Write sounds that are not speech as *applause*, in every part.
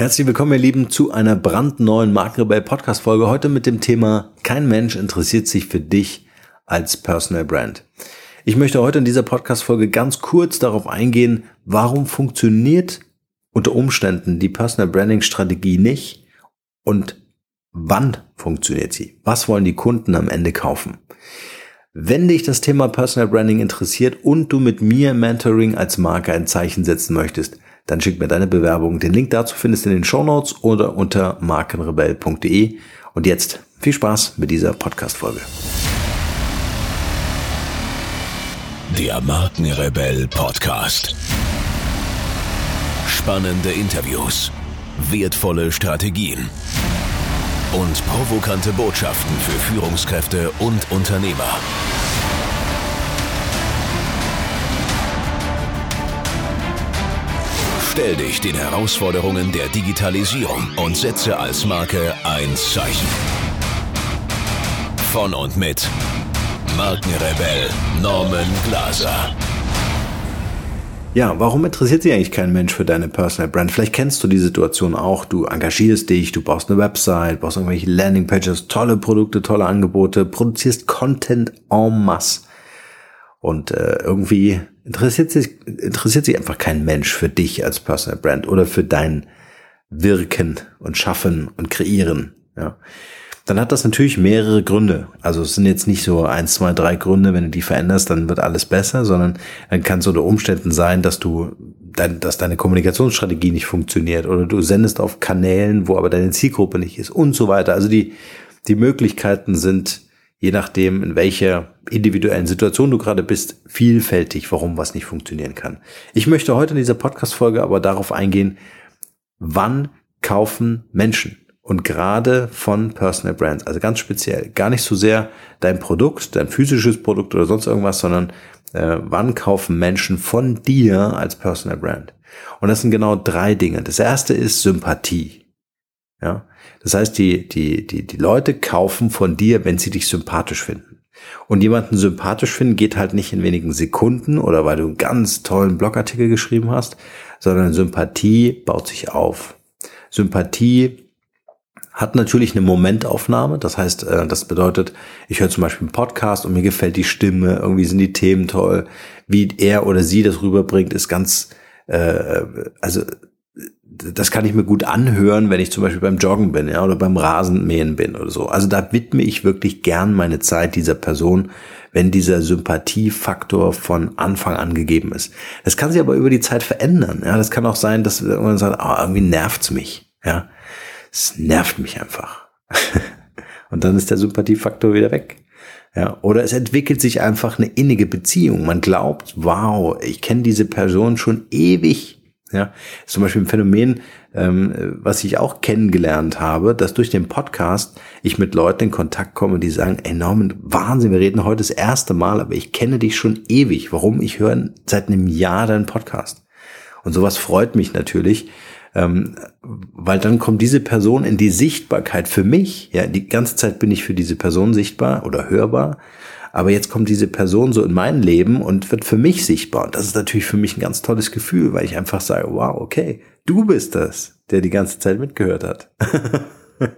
Herzlich willkommen, ihr Lieben, zu einer brandneuen Markenrebell Podcast Folge. Heute mit dem Thema Kein Mensch interessiert sich für dich als Personal Brand. Ich möchte heute in dieser Podcast Folge ganz kurz darauf eingehen, warum funktioniert unter Umständen die Personal Branding Strategie nicht und wann funktioniert sie? Was wollen die Kunden am Ende kaufen? Wenn dich das Thema Personal Branding interessiert und du mit mir Mentoring als Marke ein Zeichen setzen möchtest, dann schick mir deine Bewerbung. Den Link dazu findest du in den Show Notes oder unter markenrebell.de. Und jetzt viel Spaß mit dieser Podcast-Folge. Der Markenrebell Podcast. Spannende Interviews, wertvolle Strategien und provokante Botschaften für Führungskräfte und Unternehmer. Stell dich den Herausforderungen der Digitalisierung und setze als Marke ein Zeichen. Von und mit Markenrebell Norman Glaser. Ja, warum interessiert sich eigentlich kein Mensch für deine Personal Brand? Vielleicht kennst du die Situation auch. Du engagierst dich, du baust eine Website, baust irgendwelche Landingpages, tolle Produkte, tolle Angebote, produzierst Content en masse. Und äh, irgendwie interessiert sich, interessiert sich einfach kein Mensch für dich als Personal Brand oder für dein Wirken und Schaffen und Kreieren. Ja. Dann hat das natürlich mehrere Gründe. Also es sind jetzt nicht so eins, zwei, drei Gründe, wenn du die veränderst, dann wird alles besser, sondern dann kann es unter Umständen sein, dass du dein, dass deine Kommunikationsstrategie nicht funktioniert oder du sendest auf Kanälen, wo aber deine Zielgruppe nicht ist und so weiter. Also die, die Möglichkeiten sind je nachdem, in welcher individuellen Situation du gerade bist, vielfältig, warum was nicht funktionieren kann. Ich möchte heute in dieser Podcast-Folge aber darauf eingehen, wann kaufen Menschen? Und gerade von Personal Brands, also ganz speziell, gar nicht so sehr dein Produkt, dein physisches Produkt oder sonst irgendwas, sondern äh, wann kaufen Menschen von dir als Personal Brand? Und das sind genau drei Dinge. Das erste ist Sympathie. Ja, das heißt, die, die, die, die Leute kaufen von dir, wenn sie dich sympathisch finden. Und jemanden sympathisch finden geht halt nicht in wenigen Sekunden oder weil du einen ganz tollen Blogartikel geschrieben hast, sondern Sympathie baut sich auf. Sympathie hat natürlich eine Momentaufnahme. Das heißt, äh, das bedeutet, ich höre zum Beispiel einen Podcast und mir gefällt die Stimme, irgendwie sind die Themen toll. Wie er oder sie das rüberbringt, ist ganz, äh, also das kann ich mir gut anhören, wenn ich zum Beispiel beim Joggen bin, ja, oder beim Rasenmähen bin oder so. Also da widme ich wirklich gern meine Zeit dieser Person, wenn dieser Sympathiefaktor von Anfang an gegeben ist. Das kann sich aber über die Zeit verändern. Ja, das kann auch sein, dass man sagt, oh, irgendwie nervt's mich. Ja, es nervt mich einfach. *laughs* Und dann ist der Sympathiefaktor wieder weg. Ja, oder es entwickelt sich einfach eine innige Beziehung. Man glaubt, wow, ich kenne diese Person schon ewig ja, zum Beispiel ein Phänomen, ähm, was ich auch kennengelernt habe, dass durch den Podcast ich mit Leuten in Kontakt komme, die sagen, ey Norman, Wahnsinn, wir reden heute das erste Mal, aber ich kenne dich schon ewig. Warum? Ich höre seit einem Jahr deinen Podcast. Und sowas freut mich natürlich, ähm, weil dann kommt diese Person in die Sichtbarkeit für mich. Ja, die ganze Zeit bin ich für diese Person sichtbar oder hörbar. Aber jetzt kommt diese Person so in mein Leben und wird für mich sichtbar. Und das ist natürlich für mich ein ganz tolles Gefühl, weil ich einfach sage, wow, okay, du bist das, der die ganze Zeit mitgehört hat. *laughs*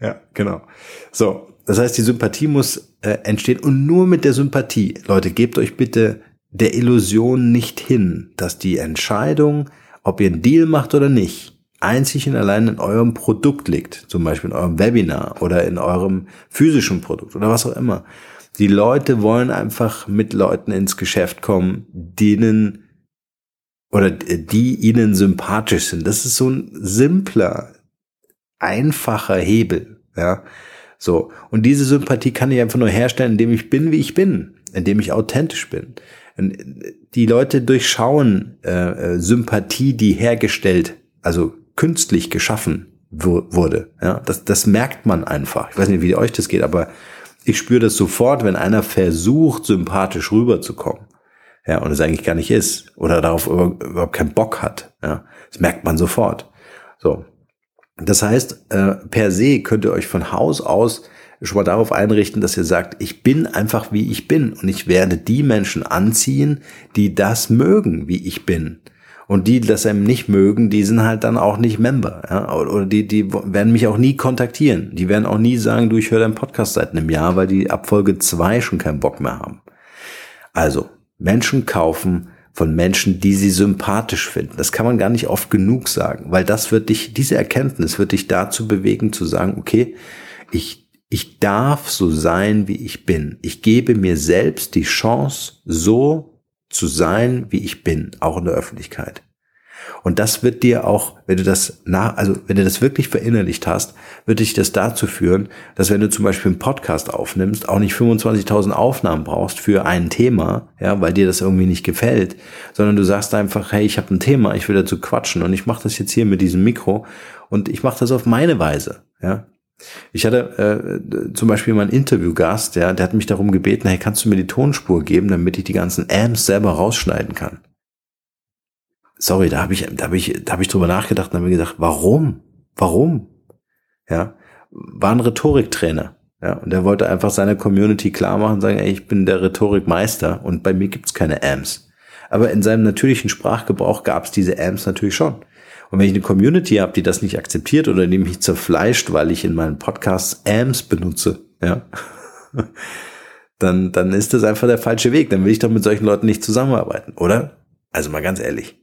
ja, genau. So, das heißt, die Sympathie muss äh, entstehen und nur mit der Sympathie. Leute, gebt euch bitte der Illusion nicht hin, dass die Entscheidung, ob ihr einen Deal macht oder nicht, einzig und allein in eurem Produkt liegt, zum Beispiel in eurem Webinar oder in eurem physischen Produkt oder was auch immer. Die Leute wollen einfach mit Leuten ins Geschäft kommen, denen oder die ihnen sympathisch sind. Das ist so ein simpler, einfacher Hebel, ja. So. Und diese Sympathie kann ich einfach nur herstellen, indem ich bin, wie ich bin, indem ich authentisch bin. Die Leute durchschauen äh, äh Sympathie, die hergestellt, also künstlich geschaffen wurde. Ja, das, das merkt man einfach. Ich weiß nicht, wie euch das geht, aber ich spüre das sofort, wenn einer versucht, sympathisch rüberzukommen. Ja, und es eigentlich gar nicht ist. Oder darauf überhaupt keinen Bock hat. Ja, das merkt man sofort. So. Das heißt, äh, per se könnt ihr euch von Haus aus schon mal darauf einrichten, dass ihr sagt, ich bin einfach wie ich bin und ich werde die Menschen anziehen, die das mögen, wie ich bin. Und die, die das einem nicht mögen, die sind halt dann auch nicht Member. Ja? Oder die, die werden mich auch nie kontaktieren. Die werden auch nie sagen, du, ich höre deinen Podcast seit einem Jahr, weil die ab Folge zwei schon keinen Bock mehr haben. Also, Menschen kaufen von Menschen, die sie sympathisch finden. Das kann man gar nicht oft genug sagen, weil das wird dich, diese Erkenntnis wird dich dazu bewegen zu sagen, okay, ich, ich darf so sein, wie ich bin. Ich gebe mir selbst die Chance, so zu sein, wie ich bin, auch in der Öffentlichkeit. Und das wird dir auch, wenn du das nach, also wenn du das wirklich verinnerlicht hast, wird dich das dazu führen, dass wenn du zum Beispiel einen Podcast aufnimmst, auch nicht 25.000 Aufnahmen brauchst für ein Thema, ja, weil dir das irgendwie nicht gefällt, sondern du sagst einfach, hey, ich habe ein Thema, ich will dazu quatschen und ich mache das jetzt hier mit diesem Mikro und ich mache das auf meine Weise, ja. Ich hatte äh, zum Beispiel mal Interviewgast, ja, der hat mich darum gebeten, hey, kannst du mir die Tonspur geben, damit ich die ganzen Amps selber rausschneiden kann? Sorry, da habe ich, da habe ich, da habe ich drüber nachgedacht und habe mir gedacht, warum? Warum? Ja, war ein Rhetoriktrainer. Ja, und er wollte einfach seiner Community klar machen, sagen, ey, ich bin der Rhetorikmeister und bei mir gibt's keine Amps. Aber in seinem natürlichen Sprachgebrauch gab's diese Amps natürlich schon. Und wenn ich eine Community habe, die das nicht akzeptiert oder die mich zerfleischt, weil ich in meinen Podcasts AMS benutze, ja, *laughs* dann, dann ist das einfach der falsche Weg. Dann will ich doch mit solchen Leuten nicht zusammenarbeiten, oder? Also mal ganz ehrlich.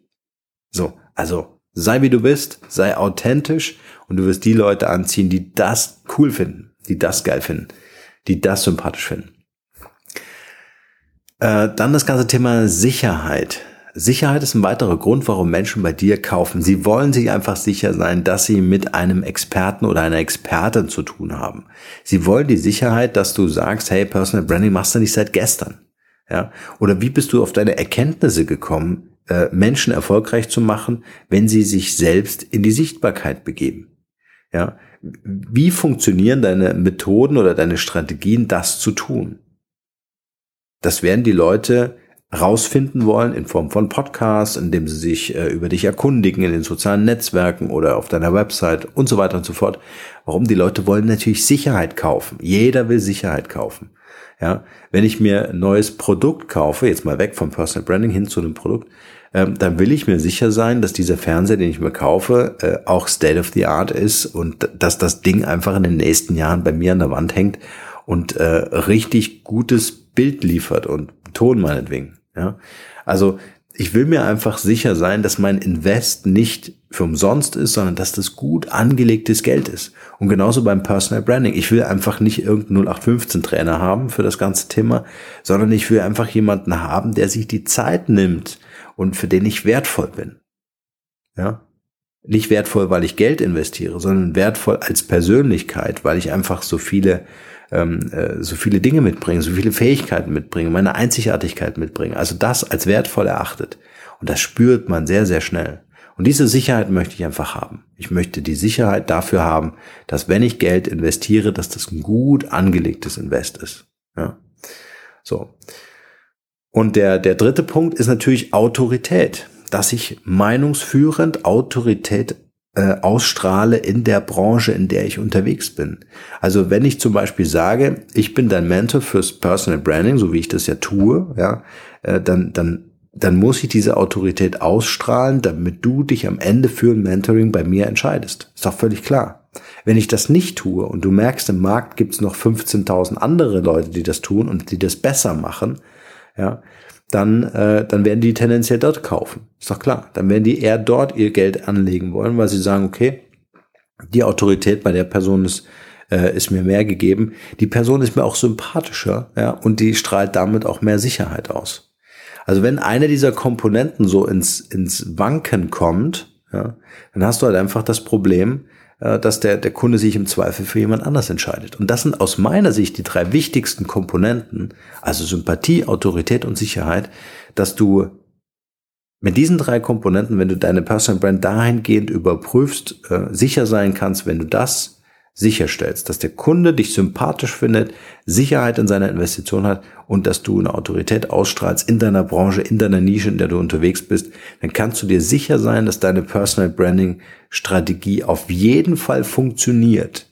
So, also sei wie du bist, sei authentisch und du wirst die Leute anziehen, die das cool finden, die das geil finden, die das sympathisch finden. Äh, dann das ganze Thema Sicherheit. Sicherheit ist ein weiterer Grund, warum Menschen bei dir kaufen. Sie wollen sich einfach sicher sein, dass sie mit einem Experten oder einer Expertin zu tun haben. Sie wollen die Sicherheit, dass du sagst, hey, Personal Branding machst du nicht seit gestern. Ja? Oder wie bist du auf deine Erkenntnisse gekommen, äh, Menschen erfolgreich zu machen, wenn sie sich selbst in die Sichtbarkeit begeben? Ja? Wie funktionieren deine Methoden oder deine Strategien, das zu tun? Das werden die Leute rausfinden wollen in Form von Podcasts, indem sie sich äh, über dich erkundigen in den sozialen Netzwerken oder auf deiner Website und so weiter und so fort. Warum? Die Leute wollen natürlich Sicherheit kaufen. Jeder will Sicherheit kaufen. Ja, wenn ich mir ein neues Produkt kaufe, jetzt mal weg vom Personal Branding hin zu einem Produkt, ähm, dann will ich mir sicher sein, dass dieser Fernseher, den ich mir kaufe, äh, auch State of the Art ist und dass das Ding einfach in den nächsten Jahren bei mir an der Wand hängt und äh, richtig gutes Bild liefert und Ton meinetwegen. Ja, also ich will mir einfach sicher sein, dass mein Invest nicht für umsonst ist, sondern dass das gut angelegtes Geld ist. Und genauso beim Personal Branding. Ich will einfach nicht irgendeinen 0815 Trainer haben für das ganze Thema, sondern ich will einfach jemanden haben, der sich die Zeit nimmt und für den ich wertvoll bin. Ja. Nicht wertvoll, weil ich Geld investiere, sondern wertvoll als Persönlichkeit, weil ich einfach so viele ähm, äh, so viele Dinge mitbringen, so viele Fähigkeiten mitbringen, meine Einzigartigkeit mitbringen. Also das als wertvoll erachtet. Und das spürt man sehr, sehr schnell. Und diese Sicherheit möchte ich einfach haben. Ich möchte die Sicherheit dafür haben, dass wenn ich Geld investiere, dass das ein gut angelegtes Invest ist. Ja. So. Und der, der dritte Punkt ist natürlich Autorität. Dass ich meinungsführend Autorität äh, ausstrahle in der Branche, in der ich unterwegs bin. Also wenn ich zum Beispiel sage, ich bin dein Mentor fürs Personal Branding, so wie ich das ja tue, ja, äh, dann, dann, dann muss ich diese Autorität ausstrahlen, damit du dich am Ende für ein Mentoring bei mir entscheidest. Ist doch völlig klar. Wenn ich das nicht tue und du merkst, im Markt gibt es noch 15.000 andere Leute, die das tun und die das besser machen, ja, dann, äh, dann werden die tendenziell dort kaufen. Ist doch klar. Dann werden die eher dort ihr Geld anlegen wollen, weil sie sagen, okay, die Autorität bei der Person ist, äh, ist mir mehr gegeben. Die Person ist mir auch sympathischer, ja, und die strahlt damit auch mehr Sicherheit aus. Also wenn eine dieser Komponenten so ins, ins Wanken kommt, ja, dann hast du halt einfach das Problem, dass der, der Kunde sich im Zweifel für jemand anders entscheidet. Und das sind aus meiner Sicht die drei wichtigsten Komponenten, also Sympathie, Autorität und Sicherheit, dass du mit diesen drei Komponenten, wenn du deine Personal Brand dahingehend überprüfst, äh, sicher sein kannst, wenn du das sicherstellst, dass der Kunde dich sympathisch findet, Sicherheit in seiner Investition hat und dass du eine Autorität ausstrahlst in deiner Branche, in deiner Nische, in der du unterwegs bist, dann kannst du dir sicher sein, dass deine Personal Branding Strategie auf jeden Fall funktioniert.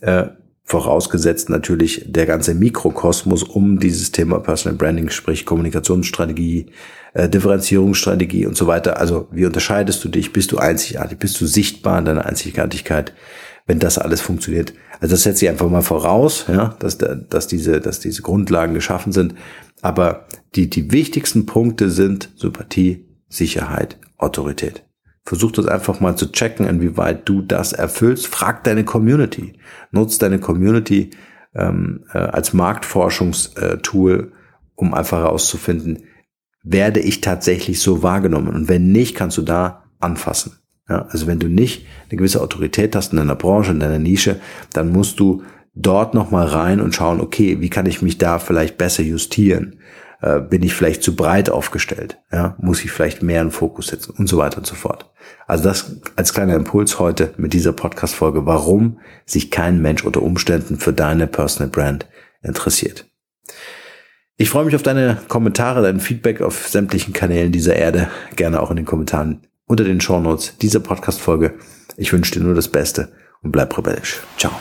Äh, vorausgesetzt natürlich der ganze Mikrokosmos um dieses Thema Personal Branding, sprich Kommunikationsstrategie, äh, Differenzierungsstrategie und so weiter. Also wie unterscheidest du dich? Bist du einzigartig? Bist du sichtbar in deiner Einzigartigkeit? Wenn das alles funktioniert. Also das setze ich einfach mal voraus, ja, dass, dass diese, dass diese Grundlagen geschaffen sind. Aber die, die wichtigsten Punkte sind Sympathie, Sicherheit, Autorität. Versuch das einfach mal zu checken, inwieweit du das erfüllst. Frag deine Community. Nutz deine Community ähm, äh, als Marktforschungstool, um einfach herauszufinden, werde ich tatsächlich so wahrgenommen? Und wenn nicht, kannst du da anfassen. Ja, also wenn du nicht eine gewisse Autorität hast in deiner Branche, in deiner Nische, dann musst du dort nochmal rein und schauen, okay, wie kann ich mich da vielleicht besser justieren? Äh, bin ich vielleicht zu breit aufgestellt? Ja, muss ich vielleicht mehr in Fokus setzen und so weiter und so fort. Also das als kleiner Impuls heute mit dieser Podcast-Folge, warum sich kein Mensch unter Umständen für deine Personal Brand interessiert. Ich freue mich auf deine Kommentare, dein Feedback auf sämtlichen Kanälen dieser Erde. Gerne auch in den Kommentaren unter den Shownotes dieser Podcast-Folge. Ich wünsche dir nur das Beste und bleib rebellisch. Ciao.